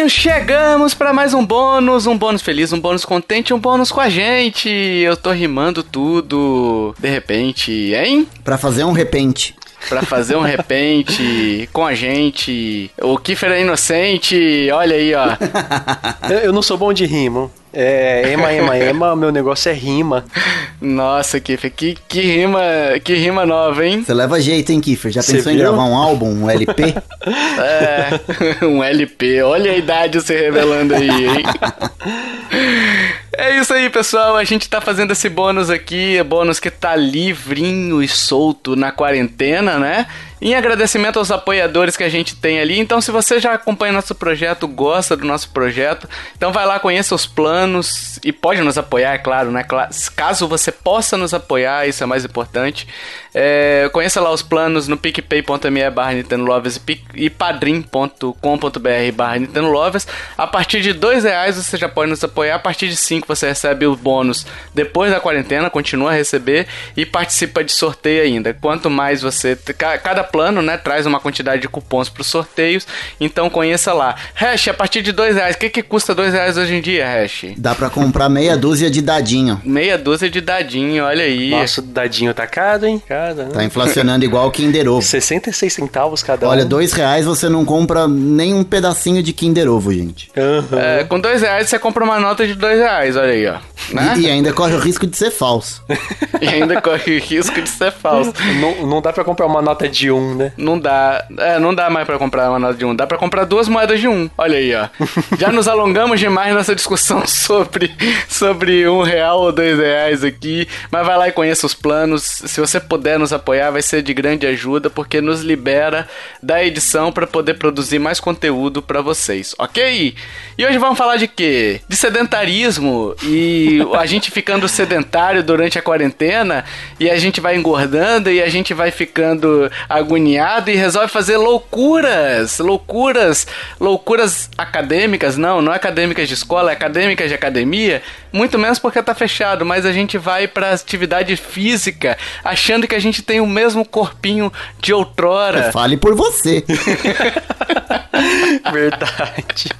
amiguinhos, chegamos para mais um bônus, um bônus feliz, um bônus contente, um bônus com a gente. Eu tô rimando tudo, de repente, hein? Pra fazer um repente. Pra fazer um repente com a gente. O Kiffer é inocente, olha aí, ó. Eu, eu não sou bom de rima. É, ema, ema, ema, meu negócio é rima. Nossa, Kiffer, que, que rima, que rima nova, hein? Você leva jeito, hein, Kiffer? Já Cê pensou em viu? gravar um álbum, um LP? É, um LP. Olha a idade se revelando aí, hein? É isso aí, pessoal. A gente tá fazendo esse bônus aqui, é bônus que tá livrinho e solto na quarentena, né? Em agradecimento aos apoiadores que a gente tem ali. Então, se você já acompanha nosso projeto, gosta do nosso projeto, então vai lá, conheça os planos e pode nos apoiar, é claro, né? Caso você possa nos apoiar, isso é mais importante. É, conheça lá os planos no picpay.me barra Nintendo Lovers e padrim.com.br barra Nintendo Lovers. A partir de dois reais você já pode nos apoiar. A partir de cinco você recebe o bônus depois da quarentena, continua a receber e participa de sorteio ainda. Quanto mais você... ca- Cada plano, né, traz uma quantidade de cupons para os sorteios. Então conheça lá. Hash, a partir de dois reais. O que, que custa dois reais hoje em dia, Hash? Dá pra comprar meia dúzia de dadinho. Meia dúzia de dadinho, olha aí. Nossa, o dadinho tá caro, hein? Cara, Tá inflacionando igual o Kinder Ovo. 66 centavos cada um. Olha, dois reais você não compra nem um pedacinho de Kinder Ovo, gente. Aham. É, com dois reais você compra uma nota de dois reais, olha aí, ó. Né? E, e ainda corre o risco de ser falso. E ainda corre o risco de ser falso. Não, não dá pra comprar uma nota de um, né? Não dá, é, não dá mais pra comprar uma nota de um, dá pra comprar duas moedas de um. Olha aí, ó. Já nos alongamos demais nessa discussão sobre, sobre um real ou dois reais aqui, mas vai lá e conheça os planos. Se você puder nos apoiar, vai ser de grande ajuda, porque nos libera da edição pra poder produzir mais conteúdo pra vocês, ok? E hoje vamos falar de quê? De sedentarismo e a gente ficando sedentário durante a quarentena e a gente vai engordando e a gente vai ficando agoniado e resolve fazer loucuras, loucuras, loucuras acadêmicas, não, não acadêmicas de escola, é acadêmicas de academia, muito menos porque tá fechado, mas a gente vai pra atividade física achando que a gente tem o mesmo corpinho de outrora. Fale por você. Verdade.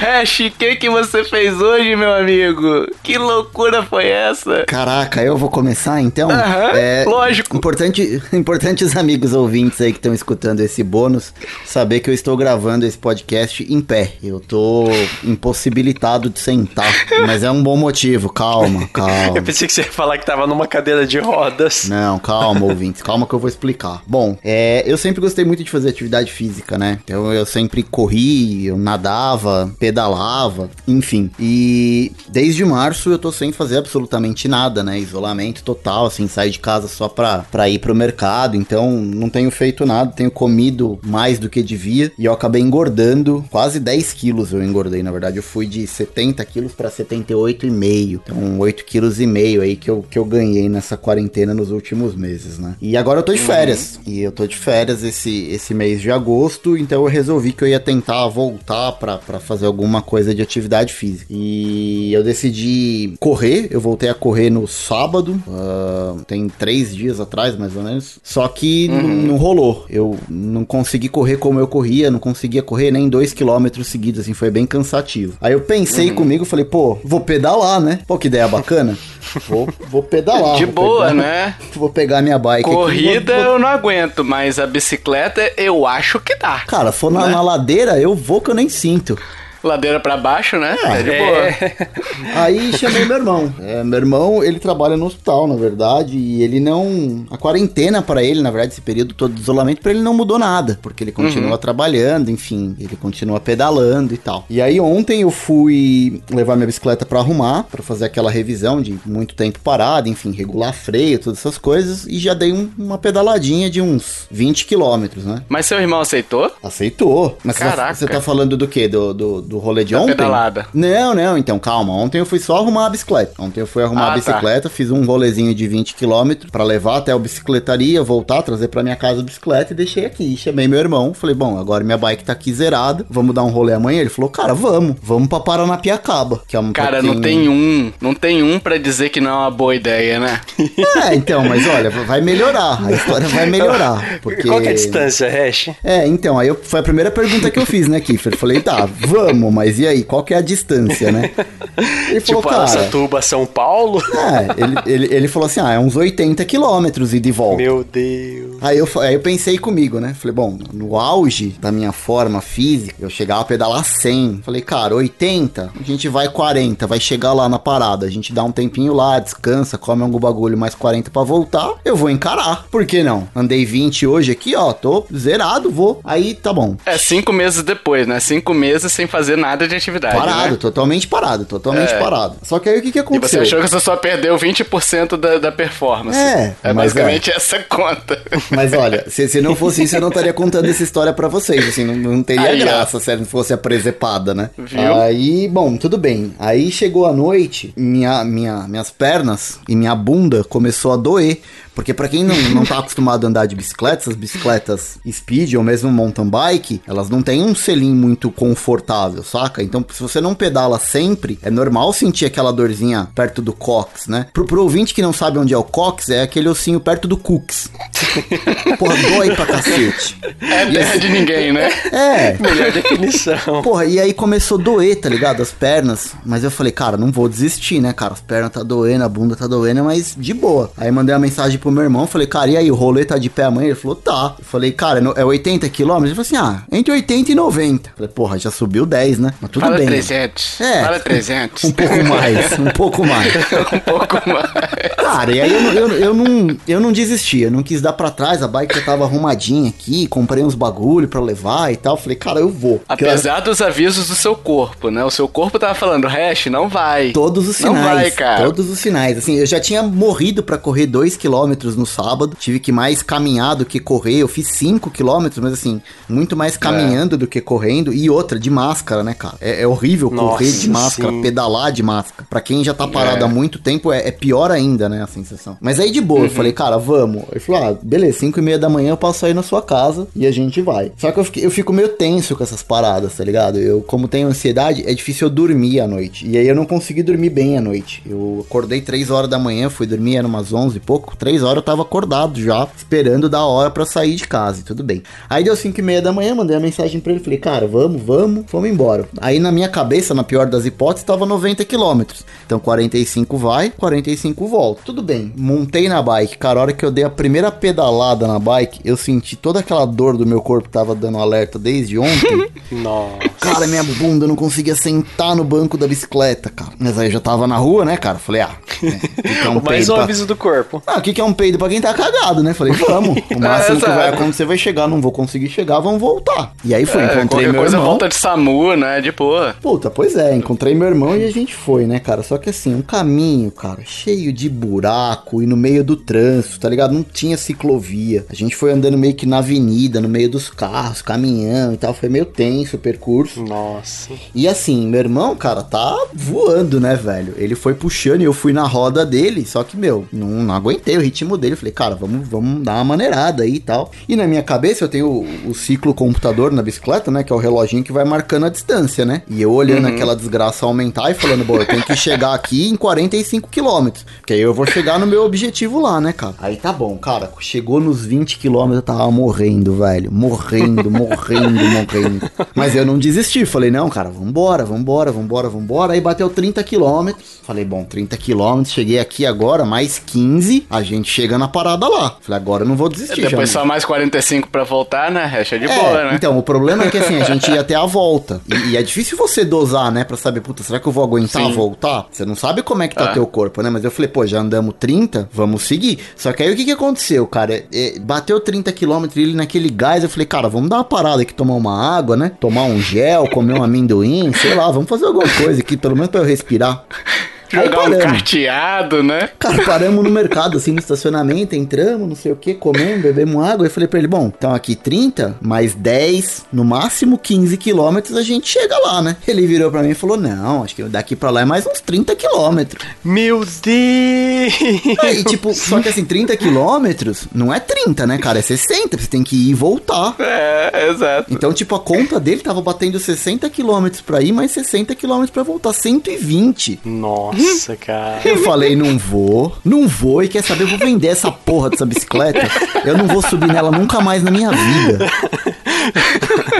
Hash, o que, que você fez hoje, meu amigo? Que loucura foi essa? Caraca, eu vou começar então? Aham, lógico. Importante, importantes amigos ouvintes aí que estão escutando esse bônus, saber que eu estou gravando esse podcast em pé. Eu tô impossibilitado de sentar, mas é um bom motivo. Calma, calma. Eu pensei que você ia falar que tava numa cadeira de rodas. Não, calma, ouvintes, calma que eu vou explicar. Bom, é, eu sempre gostei muito de fazer atividade física, né? Então eu sempre corri, eu nadava, pedalava, enfim. E desde março eu tô sem fazer absolutamente nada, né? Isolamento total, assim, sair de casa só pra, pra ir pro mercado. Então não tenho feito nada, tenho comido mais do que devia. E eu acabei engordando quase 10 quilos eu engordei, na verdade. Eu fui de 70 quilos pra 78,5. Então 8 quilos e meio aí que eu, que eu ganhei nessa quarentena nos últimos meses, né? E agora eu tô de férias. E eu tô de férias esse, esse mês de agosto, então eu resolvi que eu ia tentar voltar pra, pra fazer alguma coisa de atividade física. E eu decidi correr, eu voltei a correr no sábado, ah, tem três dias atrás, mais ou menos. Só que n- não rolou. Eu não consegui correr como eu corria, não conseguia correr nem dois quilômetros seguidos, assim, foi bem cansativo. Aí eu pensei comigo, falei, pô, vou pedalar, né? Pô, que ideia bacana. Vou, vou pedalar. De vou boa, pegar- né? Vou pegar minha bike aqui, Corrida vou- vou- eu não aguento, mas a bicicleta eu acho que dá. Cara, for na, Né? na ladeira, eu vou que eu nem sinto. Ladeira pra baixo, né? É, de boa. É. Aí chamei meu irmão. É, meu irmão, ele trabalha no hospital, na verdade, e ele não. A quarentena pra ele, na verdade, esse período todo de isolamento, pra ele não mudou nada, porque ele continua trabalhando, enfim, ele continua pedalando e tal. E aí ontem eu fui levar minha bicicleta pra arrumar, pra fazer aquela revisão de muito tempo parado, enfim, regular freio, todas essas coisas, e já dei um- uma pedaladinha de uns 20 quilômetros, né? Mas seu irmão aceitou? Aceitou. Mas você tá- Caraca. você tá falando do quê? Do, do, do rolê de Da ontem. pedalada. Não, não, então calma. Ontem eu fui só arrumar a bicicleta. Ontem eu fui arrumar Ah, a bicicleta, fiz um rolezinho de 20 km pra levar até a bicicletaria, voltar, trazer pra minha casa a bicicleta e deixei aqui. Chamei meu irmão, falei, bom, agora minha bike tá aqui zerada, vamos dar um rolê amanhã? Ele falou, cara, vamos, vamos pra Paranapiacaba, que é uma Cara, pra não tem um. Não tem um pra dizer que não é uma boa ideia, né? É, então, mas olha, vai melhorar, a história vai melhorar, porque... Qual que é a distância, Hash? É, então, aí eu, foi a primeira pergunta que eu fiz, né, Kiffer? Falei, tá, vamos, mas e aí, qual que é a distância, né? Ele falou, Tipo. Araçatuba, São Paulo? É, ele, ele, ele falou assim, ah, é uns 80 quilômetros e de volta. Meu Deus. Aí eu, aí eu pensei comigo, né? Falei, bom, no auge da minha forma física, eu chegava a pedalar 100. Falei, cara, 80, a gente vai 40, vai chegar lá na parada. A gente dá um tempinho lá, descansa, come algum bagulho, mais 40 pra voltar. Eu vou encarar. Por que não? Andei 20 hoje aqui, ó, tô zerado, vou. Aí tá bom. É cinco meses depois, né? Cinco meses sem fazer nada de atividade. Parado, Né? totalmente parado, totalmente É. parado. Só que aí o que que E aconteceu? você achou que você só perdeu 20% da, da performance. É, É mas basicamente essa conta. Mas olha, se, se não fosse isso, eu não estaria contando essa história pra vocês, assim, não, não teria Aí, ó. graça se ela fosse a presepada, né? Viu? Aí, bom, tudo bem. Aí chegou a noite, minha, minha, minhas pernas e minha bunda começou a doer. Porque pra quem não, não tá acostumado a andar de bicicleta, essas bicicletas speed ou mesmo mountain bike, elas não têm um selim muito confortável, saca? Então, se você não pedala sempre, é normal sentir aquela dorzinha perto do cox, né? Pro, pro ouvinte que não sabe onde é o cox, é aquele ossinho perto do cux. Porra, dói pra cacete. É terra de ninguém, né? É, Melhor definição. Porra, e aí começou a doer, tá ligado? As pernas. Mas eu falei, cara, não vou desistir, né, cara? As pernas tá doendo, a bunda tá doendo, mas de boa. Aí mandei uma mensagem pro meu irmão, falei, cara, e aí, o rolê tá de pé amanhã? Ele falou, tá. Eu falei, cara, é no- é 80 quilômetros? Ele falou assim, ah, entre 80 e 90. Eu falei, porra, já subiu 10, né? Mas tudo Fala bem. 300. É. Fala 300. Um pouco mais, um pouco mais. um pouco mais. Cara, e aí eu, não- eu, eu, não, eu não desisti, eu não quis dar pra trás, a bike já tava arrumadinha aqui, comprei uns bagulho pra levar e tal. Falei, cara, eu vou. Porque Apesar dos avisos do seu corpo, né? O seu corpo tava falando, hash, não vai. Todos os Não sinais. vai, cara. Todos os sinais. Assim, eu já tinha morrido pra correr 2 km no sábado. Tive que mais caminhar do que correr. Eu fiz 5 km, mas assim, muito mais caminhando do que correndo. E outra, de máscara, né, cara? É, é horrível Nossa, correr de máscara, sim. pedalar de máscara. Pra quem já tá parado É. há muito tempo, é, é pior ainda, né, a sensação. Mas aí de boa, Uhum. eu falei, cara, vamos. Ele falou, ah, beleza, 5 e meia da manhã eu passo aí na sua casa e a gente vai. Só que eu, fiquei- eu fico meio tenso com essas paradas, tá ligado? Eu, como tenho ansiedade, é difícil eu dormir à noite. E aí eu não consegui dormir bem à noite. Eu acordei 3 horas da manhã, fui dormir, era umas 11 e pouco. 3 horas eu tava acordado já, esperando da hora pra sair de casa e tudo bem. Aí deu 5 e meia da manhã, mandei a mensagem pra ele, falei, cara, vamos, vamos, vamos embora. Aí na minha cabeça, na pior das hipóteses, tava 90 quilômetros. Então 45 vai, 45 volta. Tudo bem, montei na bike. Cara, a hora que eu dei a primeira pedalada na bike, eu senti toda aquela dor do meu corpo que tava dando alerta desde ontem. Nossa. Cara, minha bunda eu não conseguia sentar no banco da bicicleta, cara. Mas aí eu já tava na rua, né, cara? Falei, ah, é, que é um Mais um aviso do corpo. ah, o que, que é um peido pra quem tá cagado, né? Falei, vamos. O máximo que vai acontecer vai chegar, não vou conseguir chegar, vamos voltar. E aí foi, É, encontrei qualquer meu coisa irmão. volta de SAMU, né? De boa. Puta, pois é, encontrei meu irmão e a gente foi, né, cara? Só que assim, um caminho, cara, cheio de buraco e no meio do trânsito, tá ligado? Não tinha ciclovia. A gente foi andando meio que na avenida, no meio dos carros, caminhão e tal. Foi meio tenso o percurso. Nossa. E assim, meu irmão, cara, tá voando, né, velho? Ele foi puxando e eu fui na roda dele, só que, meu, não, não aguentei o ritmo dele. Falei, cara, vamos, vamos dar uma maneirada aí e tal. E na minha cabeça eu tenho o, o ciclo computador na bicicleta, né? Que é o reloginho que vai marcando a distância, né? E eu olhando aquela desgraça aumentar e falando, bom, eu tenho que chegar aqui em 45 quilômetros. Que aí eu vou chegar no meu objetivo lá, né, cara? Aí tá bom, cara. Chegou nos 20 quilômetros, eu tava morrendo, velho. Morrendo, morrendo, morrendo. Mas eu não desisti. Falei, não, cara, vambora, vambora, vambora, vambora. Aí bateu 30 quilômetros. Falei, bom, 30 quilômetros. Cheguei aqui agora, mais 15. A gente chega na parada lá. Falei, agora eu não vou desistir. Depois já, só mais 45 pra voltar, né? É de é, boa, né? Então, o problema é que assim, a gente ia até a volta. E, e é difícil você dosar, né? Pra saber, puta, será que eu vou aguentar Sim. voltar? Você não sabe como é que tá É. teu corpo, né? Mas eu falei, pô, já andamos 30, vamos seguir. Só que aí o que que aconteceu, cara? É, bateu 30 quilômetros ele naquele gás, eu falei, cara, vamos dar uma parada aqui, tomar uma água, né? Tomar um gel, comer um amendoim, sei lá, vamos fazer alguma coisa aqui, pelo menos pra eu respirar. Aí Jogar um paramos. carteado, né? Cara, paramos no mercado, assim, no estacionamento, entramos, não sei o que, comemos, bebemos água. Eu falei pra ele, bom, então aqui 30, mais 10, no máximo 15 quilômetros, a gente chega lá, né? Ele virou pra mim e falou, não, acho que daqui pra lá é mais uns 30 quilômetros. Meu Deus! Aí, tipo, só que assim, 30 quilômetros não é 30, né, cara? É 60, você tem que ir e voltar. É, exato. Então, tipo, a conta dele tava batendo 60 quilômetros pra ir, mais 60 quilômetros pra voltar, 120. Nossa, cara. Eu falei, não vou, não vou, e quer saber, eu vou vender essa porra dessa bicicleta. Eu não vou subir nela nunca mais na minha vida.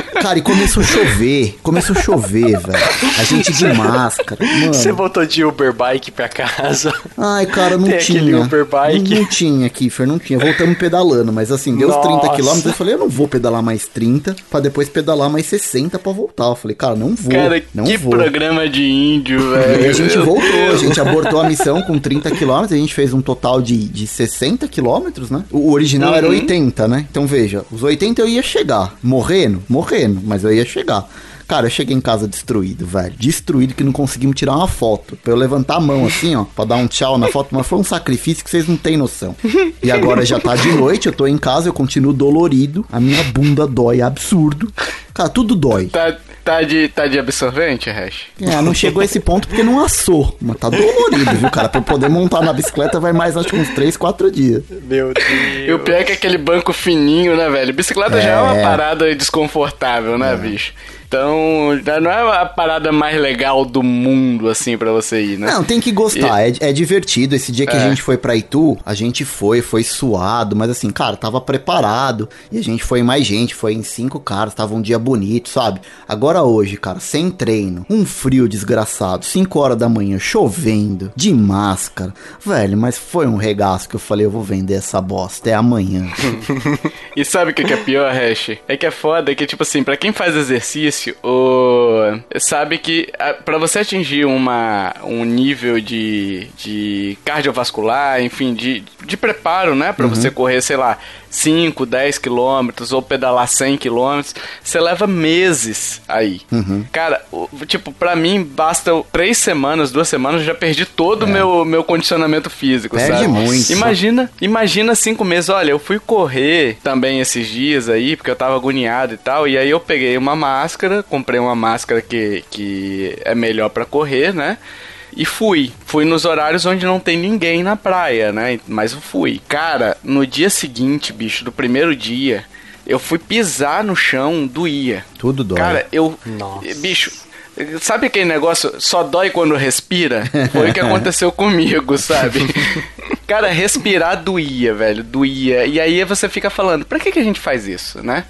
Cara, e começou a chover, começou a chover, velho. A gente de máscara, mano. Você voltou de Uber Bike pra casa. Ai, cara, não Tem tinha. aquele Uber Bike. Não, não tinha, Kiffer, não tinha. Voltamos pedalando, mas assim, deu os 30 Nossa. quilômetros. Eu falei, eu não vou pedalar mais 30, pra depois pedalar mais 60 pra voltar. Eu falei, cara, não vou. Cara, não que vou. programa de índio, E velho. a gente voltou, a gente abortou a missão com 30 quilômetros, a gente fez um total de, de 60 quilômetros, né? O original era Uhum. 80, né? Então veja, os 80 eu ia chegar, morrendo, morrendo, mas eu ia chegar. Cara, eu cheguei em casa destruído, velho. Destruído que não conseguimos tirar uma foto. Pra eu levantar a mão assim, ó, pra dar um tchau na foto, mas foi um sacrifício que vocês não têm noção. E agora já tá de noite, eu tô em casa, eu continuo dolorido, a minha bunda dói absurdo. Cara, tudo dói. Tá, tá, de, tá de absorvente, Hash? É, não chegou a esse ponto porque não assou. Mas tá dolorido, viu, cara? Pra eu poder montar na bicicleta vai mais, acho que uns 3, 4 dias. Meu Deus. E o pior é que aquele banco fininho, né, velho? Bicicleta já é uma É. parada desconfortável, né, bicho? Então, não é a parada mais legal do mundo, assim, pra você ir, né? Não, tem que gostar, é, é divertido. Esse dia que a É. gente foi pra Itu, a gente foi, foi suado, mas assim, cara, tava preparado. E a gente foi mais gente, foi em cinco caras, tava um dia bonito, sabe? Agora hoje, cara, sem treino, um frio desgraçado, 5 horas da manhã, chovendo, de máscara. Velho, mas foi um regaço que eu falei, eu vou vender essa bosta, é amanhã. E sabe o que é pior, Hash? É que é foda que, tipo assim, pra quem faz exercício, o... sabe que a- pra você atingir uma, um nível de, de cardiovascular, enfim, de, de preparo, né? Pra você correr, sei lá, 5, 10 quilômetros ou pedalar 100 quilômetros, você leva meses aí. Cara, o- tipo, pra mim, basta três semanas, duas semanas, eu já perdi todo o meu, meu condicionamento físico, Perde sabe? muito. Imagina, imagina cinco meses. Olha, eu fui correr também esses dias aí, porque eu tava agoniado e tal. E aí eu peguei uma máscara, comprei uma máscara que, que é melhor pra correr, né? E fui. Fui nos horários onde não tem ninguém na praia, né? Mas eu fui. Cara, no dia seguinte, bicho, do primeiro dia, eu fui pisar no chão, doía. Tudo dói. Cara, eu. Nossa. Bicho. Sabe aquele negócio só dói quando respira? Foi o que aconteceu comigo, sabe? Cara, respirar doía, velho, doía. E aí você fica falando, pra que, que a gente faz isso, né?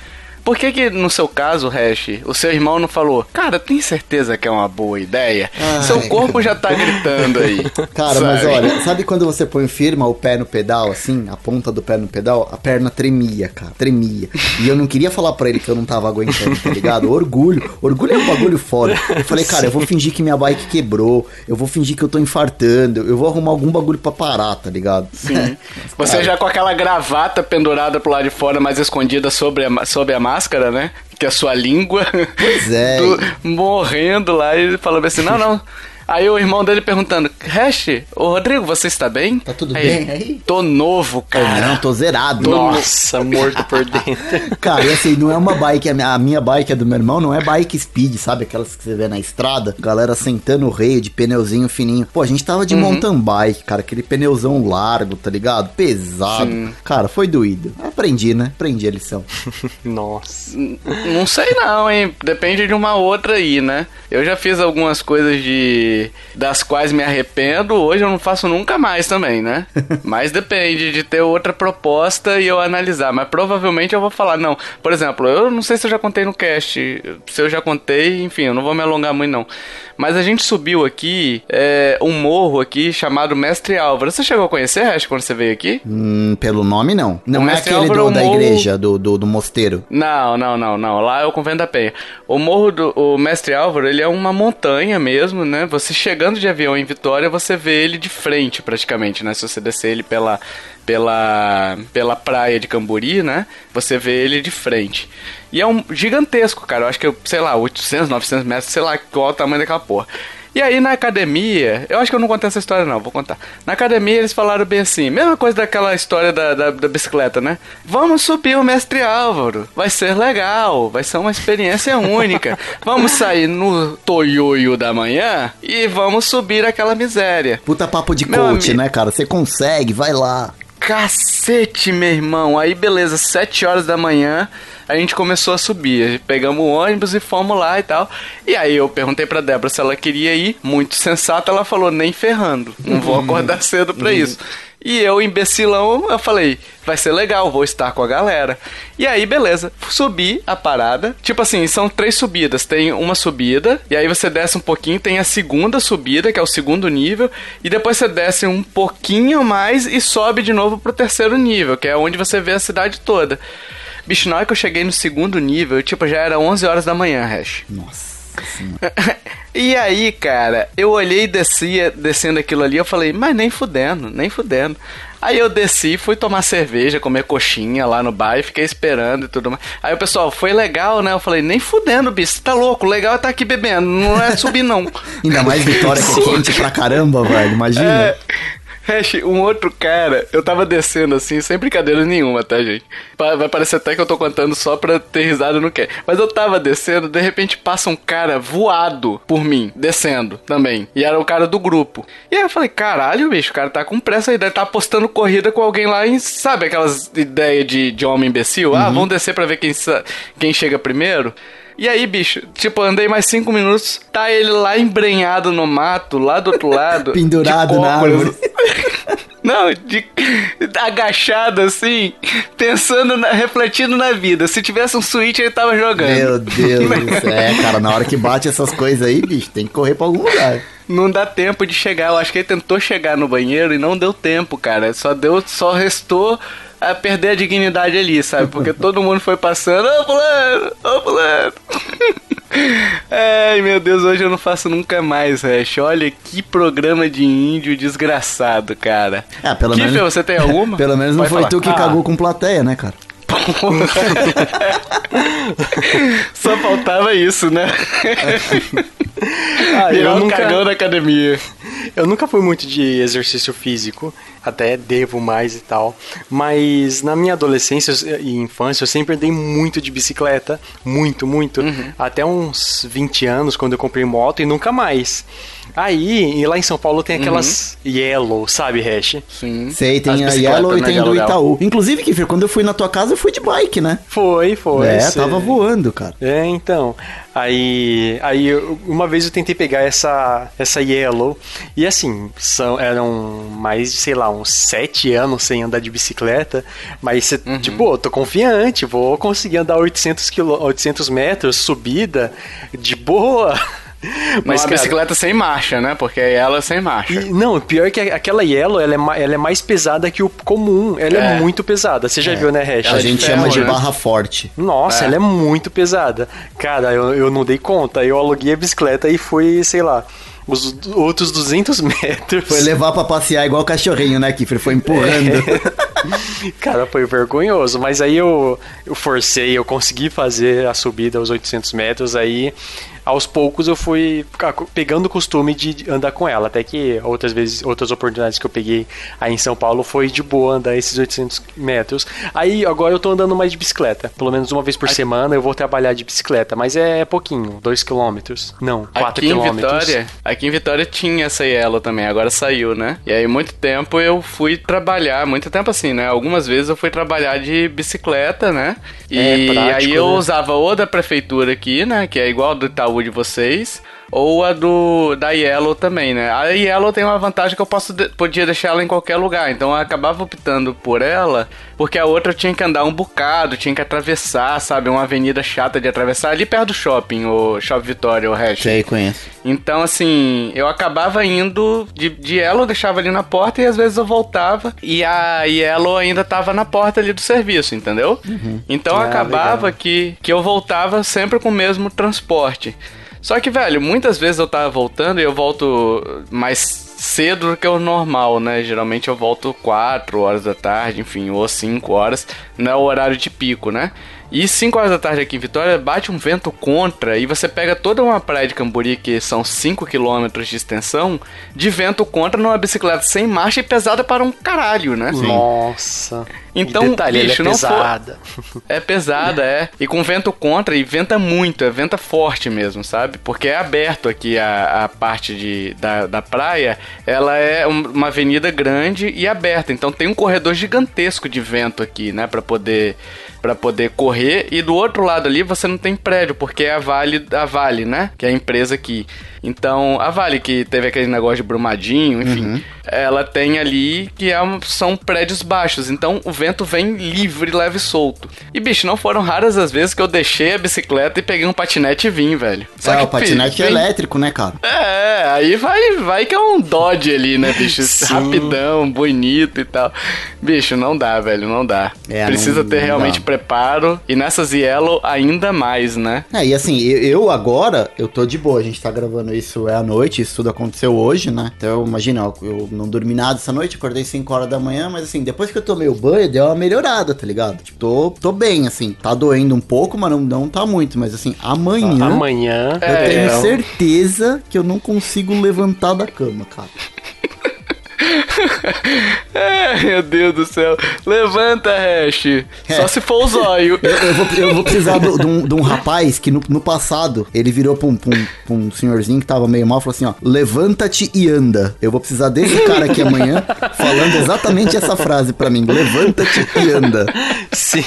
Por que que, no seu caso, Hash, o seu irmão não falou, cara, tem certeza que é uma boa ideia? Ai, seu corpo já tá gritando aí. Cara, mas sabe? olha, sabe quando você põe firma o pé no pedal, assim, a ponta do pé no pedal, a perna tremia, cara, tremia. E eu não queria falar pra ele que eu não tava aguentando, tá ligado? Orgulho, orgulho é um bagulho foda. Eu falei, cara, eu vou fingir que minha bike quebrou, eu vou fingir que eu tô infartando, eu vou arrumar algum bagulho pra parar, tá ligado? Sim. Você já com aquela gravata pendurada pro lado de fora, mas escondida sobre a, sobre a máscara, né? Que é a sua língua. Pois é. do- morrendo lá e falando assim: não, não. Aí o irmão dele perguntando: Hash, ô Rodrigo, você está bem? Tá tudo Aí bem aí? Tô novo, cara. não, tô zerado. Nossa, morto por dentro. Cara, e assim, não é uma bike, a minha, a minha bike é do meu irmão, não é bike speed, sabe? Aquelas que você vê na estrada, galera sentando o rei de pneuzinho fininho. Pô, a gente tava de mountain bike, cara, aquele pneuzão largo, tá ligado? Pesado. Sim. Cara, foi doído. Aprendi, né? Aprendi a lição. Nossa. Não sei não, hein? Depende de uma outra aí, né? Eu já fiz algumas coisas de das quais me arrependo, hoje eu não faço nunca mais também, né? Mas depende de ter outra proposta e eu analisar, mas provavelmente eu vou falar não. Por exemplo, eu não sei se eu já contei no cast, se eu já contei, enfim, eu não vou me alongar muito não. Mas a gente subiu aqui é, um morro aqui chamado Mestre Álvaro. Você chegou a conhecer, Hash, quando você veio aqui? Hum, pelo nome, não. Não O é aquele Álvaro do, da Morro- igreja, do, do, do mosteiro. Não, não, não, não. Lá é o Convento da Penha. O Morro do o Mestre Álvaro, ele é uma montanha mesmo, né? Você chegando de avião em Vitória, você vê ele de frente praticamente, né? Se você descer ele pela, pela, pela praia de Camburi, né? Você vê ele de frente. E é um gigantesco, cara. Eu acho que, sei lá, 800, 900 metros, sei lá qual é o tamanho daquela porra. E aí na academia, eu acho que eu não contei essa história não, vou contar. Na academia eles falaram bem assim, mesma coisa daquela história da, da, da bicicleta, né? Vamos subir o mestre Álvaro, vai ser legal, vai ser uma experiência única. Vamos sair no Toyoyo da manhã e vamos subir aquela miséria. Puta papo de Meu coach, né, cara? Você consegue, vai lá. Cacete, meu irmão. Aí, beleza, 7 horas da manhã, a gente começou a subir. Pegamos o ônibus e fomos lá e tal. E aí eu perguntei pra Débora se ela queria ir. Muito sensata, ela falou, nem ferrando. Não vou acordar cedo pra isso. E eu, imbecilão, eu falei, vai ser legal, vou estar com a galera. E aí, beleza, subi a parada. Tipo assim, são três subidas. Tem uma subida, e aí você desce um pouquinho, tem a segunda subida, que é o segundo nível, e depois você desce um pouquinho mais e sobe de novo pro terceiro nível, que é onde você vê a cidade toda. Bicho, na hora que eu cheguei no segundo nível, tipo, já era 11 horas da manhã, Hash. Nossa. E aí, cara, eu olhei e descia, descendo aquilo ali, eu falei, mas nem fudendo, nem fudendo. Aí eu desci, fui tomar cerveja, comer coxinha lá no bar e fiquei esperando e tudo mais. Aí o pessoal, foi legal, né? Eu falei, nem fudendo, bicho, você tá louco, legal é tá aqui bebendo, não é subir não. Ainda mais Vitória que é quente pra caramba, velho. Imagina. É, um outro cara, eu tava descendo assim, sem brincadeira nenhuma, tá, gente? Vai parecer até que eu tô contando só pra ter risada no que. Mas eu tava descendo, de repente passa um cara voado por mim, descendo também. E era o cara do grupo. E aí eu falei, caralho, bicho, o cara tá com pressa aí, deve tá apostando corrida com alguém lá em. Sabe aquelas ideias de, de homem imbecil? Ah, vamos descer pra ver quem, quem chega primeiro. E aí, bicho, tipo, andei mais cinco minutos, tá ele lá embrenhado no mato, lá do outro lado. Pendurado na árvore. Não, de agachado assim, pensando, na- refletindo na vida. Se tivesse um Switch, ele tava jogando. Meu Deus do céu. É, cara, na hora que bate essas coisas aí, bicho, tem que correr pra algum lugar. Não dá tempo de chegar. Eu acho que ele tentou chegar no banheiro e não deu tempo, cara. Só deu, só restou a perder a dignidade ali, sabe? Porque todo mundo foi passando, ô fulano, ô fulano. Ai, meu Deus, hoje eu não faço nunca mais, Hash. Olha que programa de índio desgraçado, cara. É, pelo Kiffer, menos. você tem alguma? Pelo menos não Pode foi falar. tu que Ah. cagou com plateia, né, cara? Só faltava isso, né? Ah, Virar eu um nunca, cagão na academia. Eu nunca fui muito de exercício físico, até devo mais e tal. Mas na minha adolescência e infância eu sempre andei muito de bicicleta, muito, muito. Até uns 20 anos, quando eu comprei moto e nunca mais. Aí, e lá em São Paulo tem aquelas Yellow, sabe, Hash? Sim. Sei, tem As a Yellow e né, tem a do. Itaú. Inclusive, Kiffer, quando eu fui na tua casa, eu fui de bike, né? Foi, foi. é, cê- tava voando, cara. É, então. Aí, aí eu- uma vez eu tentei pegar essa essa Yellow e assim, são eram mais de, sei lá, uns sete anos sem andar de bicicleta, mas cê, Uhum. tipo, eu tô confiante, vou conseguir andar 800 quilô, 800 metros subida de boa. Mas uma bicicleta sem marcha, né? Porque ela é sem marcha. e- não, pior que aquela Yellow, ela é, ela é mais pesada que o comum. Ela é, É. muito pesada. Você já viu, né, Hash? Ela a é de gente ferro, chama de né? barra forte. Nossa, É. ela é muito pesada. Cara, eu, eu não dei conta. Eu aluguei a bicicleta e fui, sei lá, os outros 200 metros. Foi levar pra passear igual o cachorrinho, né, Kiffer? Foi empurrando. Cara, foi vergonhoso. Mas aí eu, eu forcei, eu consegui fazer a subida aos 800 metros. Aí, aos poucos, eu fui pegando o costume de andar com ela. Até que outras vezes, outras oportunidades que eu peguei aí em São Paulo foi de boa andar esses 800 metros. Aí, agora eu tô andando mais de bicicleta. Pelo menos uma vez por semana eu vou trabalhar de bicicleta. Mas é pouquinho, 2 quilômetros. Não, 4 Aqui em. Vitória, aqui em Vitória tinha essa Yellow também, agora saiu, né? E aí muito tempo eu fui trabalhar, muito tempo assim, né? Algumas vezes eu fui trabalhar de bicicleta, né? E É prático, aí eu né? usava ou da prefeitura aqui, né? Que é igual do Itaú de vocês. Ou a do da Yellow também, né? A Yellow tem uma vantagem que eu posso podia deixar ela em qualquer lugar. Então eu acabava optando por ela, porque a outra eu tinha que andar um bocado, tinha que atravessar, sabe? Uma avenida chata de atravessar ali perto do shopping, o Shopping Vitória, o resto. Sei, conheço. Então, assim, eu acabava indo de, de Yellow, deixava ali na porta e às vezes eu voltava e a Yellow ainda tava na porta ali do serviço, entendeu? Então Ah, acabava legal. que, que eu voltava sempre com o mesmo transporte. Só que, velho, muitas vezes eu tava voltando e eu volto mais cedo do que o normal, né? Geralmente eu volto 4 horas da tarde, enfim, ou 5 horas, não é o horário de pico, né? E 5 horas da tarde aqui em Vitória bate um vento contra e você pega toda uma praia de Cambori, que são 5 km de extensão, de vento contra numa bicicleta sem marcha e pesada para um caralho, né? Nossa. Então, detalhe, bicho, ela é não for- pesada. É pesada, é. E com vento contra, e venta muito, é venta forte mesmo, sabe? Porque é aberto aqui a, a parte de, da, da praia, ela é um- uma avenida grande e aberta. Então tem um corredor gigantesco de vento aqui, né? Pra poder, pra poder correr. E do outro lado ali você não tem prédio, porque é a Vale, a Vale, né? Que é a empresa aqui. Então, a Vale, que teve aquele negócio de Brumadinho, enfim, ela tem ali que é são prédios baixos. Então, o vento vem livre, leve e solto. E, bicho, não foram raras as vezes que eu deixei a bicicleta e peguei um patinete e vim, velho. é, o patinete bicho, é elétrico, né, cara? É, aí vai, vai que é um Dodge ali, né, bicho? Rapidão, bonito e tal. Bicho, não dá, velho, não dá. É, Precisa não- ter não realmente dá. preparo. E nessas Yellow, ainda mais, né? É, e assim, eu, eu agora, eu tô de boa, a gente tá gravando isso é à noite, isso tudo aconteceu hoje, né? Então, imagina, ó, eu não dormi nada essa noite, acordei 5 horas da manhã, mas assim, depois que eu tomei o banho, deu uma melhorada, tá ligado? Tipo, tô, tô bem, assim, tá doendo um pouco, mas não, não tá muito, mas assim, amanhã... Amanhã. Eu É, tenho é. certeza que eu não consigo levantar da cama, cara. É, meu Deus do céu. Levanta, Hash. É. Só se for o zóio. Eu, eu vou, eu vou precisar do- de um, um rapaz que no, no passado ele virou pra um, pra, um, pra um senhorzinho que tava meio mal e falou assim: ó, levanta-te e anda. Eu vou precisar desse cara aqui amanhã falando exatamente essa frase pra mim: levanta-te e anda. Sim.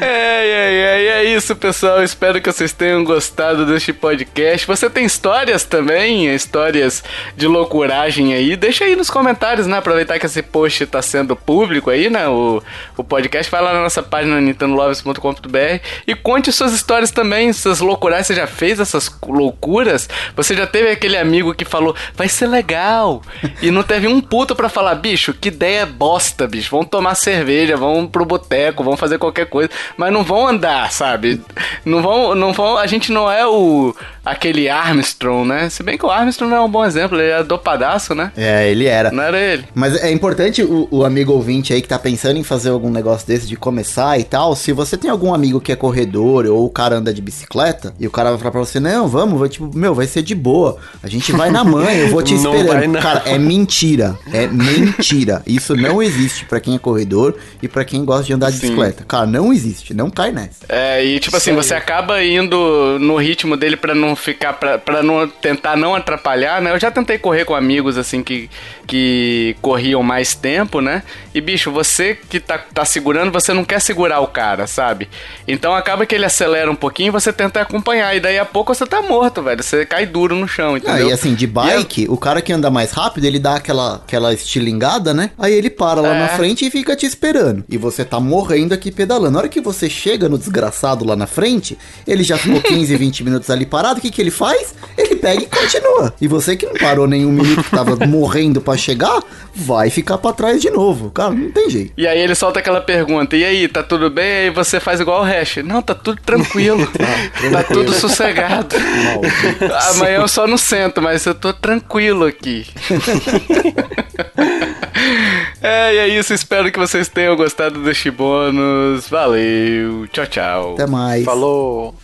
É, é, é, é isso, pessoal. Espero que vocês tenham gostado deste podcast. Você tem histórias também? Histórias de loucuragem aí? Deixa aí nos comentários, né? Aproveitar que esse post tá sendo público aí, né? O, o podcast. Vai lá na nossa página nintendolovers.com.br e conte suas histórias também, suas loucuras. Você já fez essas loucuras? Você já teve aquele amigo que falou, vai ser legal. E não teve um puto pra falar, bicho, que ideia bosta, bicho. Vão tomar cerveja, vão pro boteco, vão fazer qualquer coisa, mas não vão andar, sabe? Não vão, não vão. A gente não é o aquele Armstrong, né? Se bem que o Armstrong não é um bom exemplo, ele é dopadaço, né? É, ele era. Não era ele. Mas é importante o, o amigo ouvinte aí que tá pensando em fazer algum negócio desse de começar e tal. Se você tem algum amigo que é corredor ou o cara anda de bicicleta e o cara vai falar pra você: Não, vamos, vai, tipo, meu, vai ser de boa. A gente vai na mãe, eu vou te Não esperando. vai, não. Cara, é mentira. É mentira. Isso não existe pra quem é corredor e pra quem gosta de andar de Sim. bicicleta. Cara, não existe. Não cai nessa. É, e tipo assim, aí. você acaba indo no ritmo dele pra não ficar, pra, pra não tentar não atrapalhar, né? Eu já tentei correr com amigos assim que, que corriam mais tempo, né? E bicho, você que tá, tá segurando, você não quer segurar o cara, sabe? Então acaba que ele acelera um pouquinho e você tenta acompanhar. E daí a pouco você tá morto, velho. Você cai duro no chão, Ah, entendeu? e assim, de bike, o cara que anda mais rápido, ele dá aquela, aquela estilingada, né? Aí ele para lá É. na frente e fica te esperando. E você tá morrendo aqui pedalando. Na hora que você chega no desgraçado lá na frente, ele já ficou 15, 20 minutos ali parado. O que, que ele faz? Ele pega e continua. E você que não parou nenhum minuto que tava morrendo pra chegar, vai ficar pra trás de novo. Cara, não tem jeito. E aí ele solta aquela pergunta, e aí, tá tudo bem? Aí você faz igual o Hash. Não, tá tudo tranquilo. tá tudo sossegado. Amanhã eu só não sento, mas eu tô tranquilo aqui. é, e é isso. Espero que vocês tenham gostado deste bônus. Valeu. Tchau, tchau. Até mais. Falou.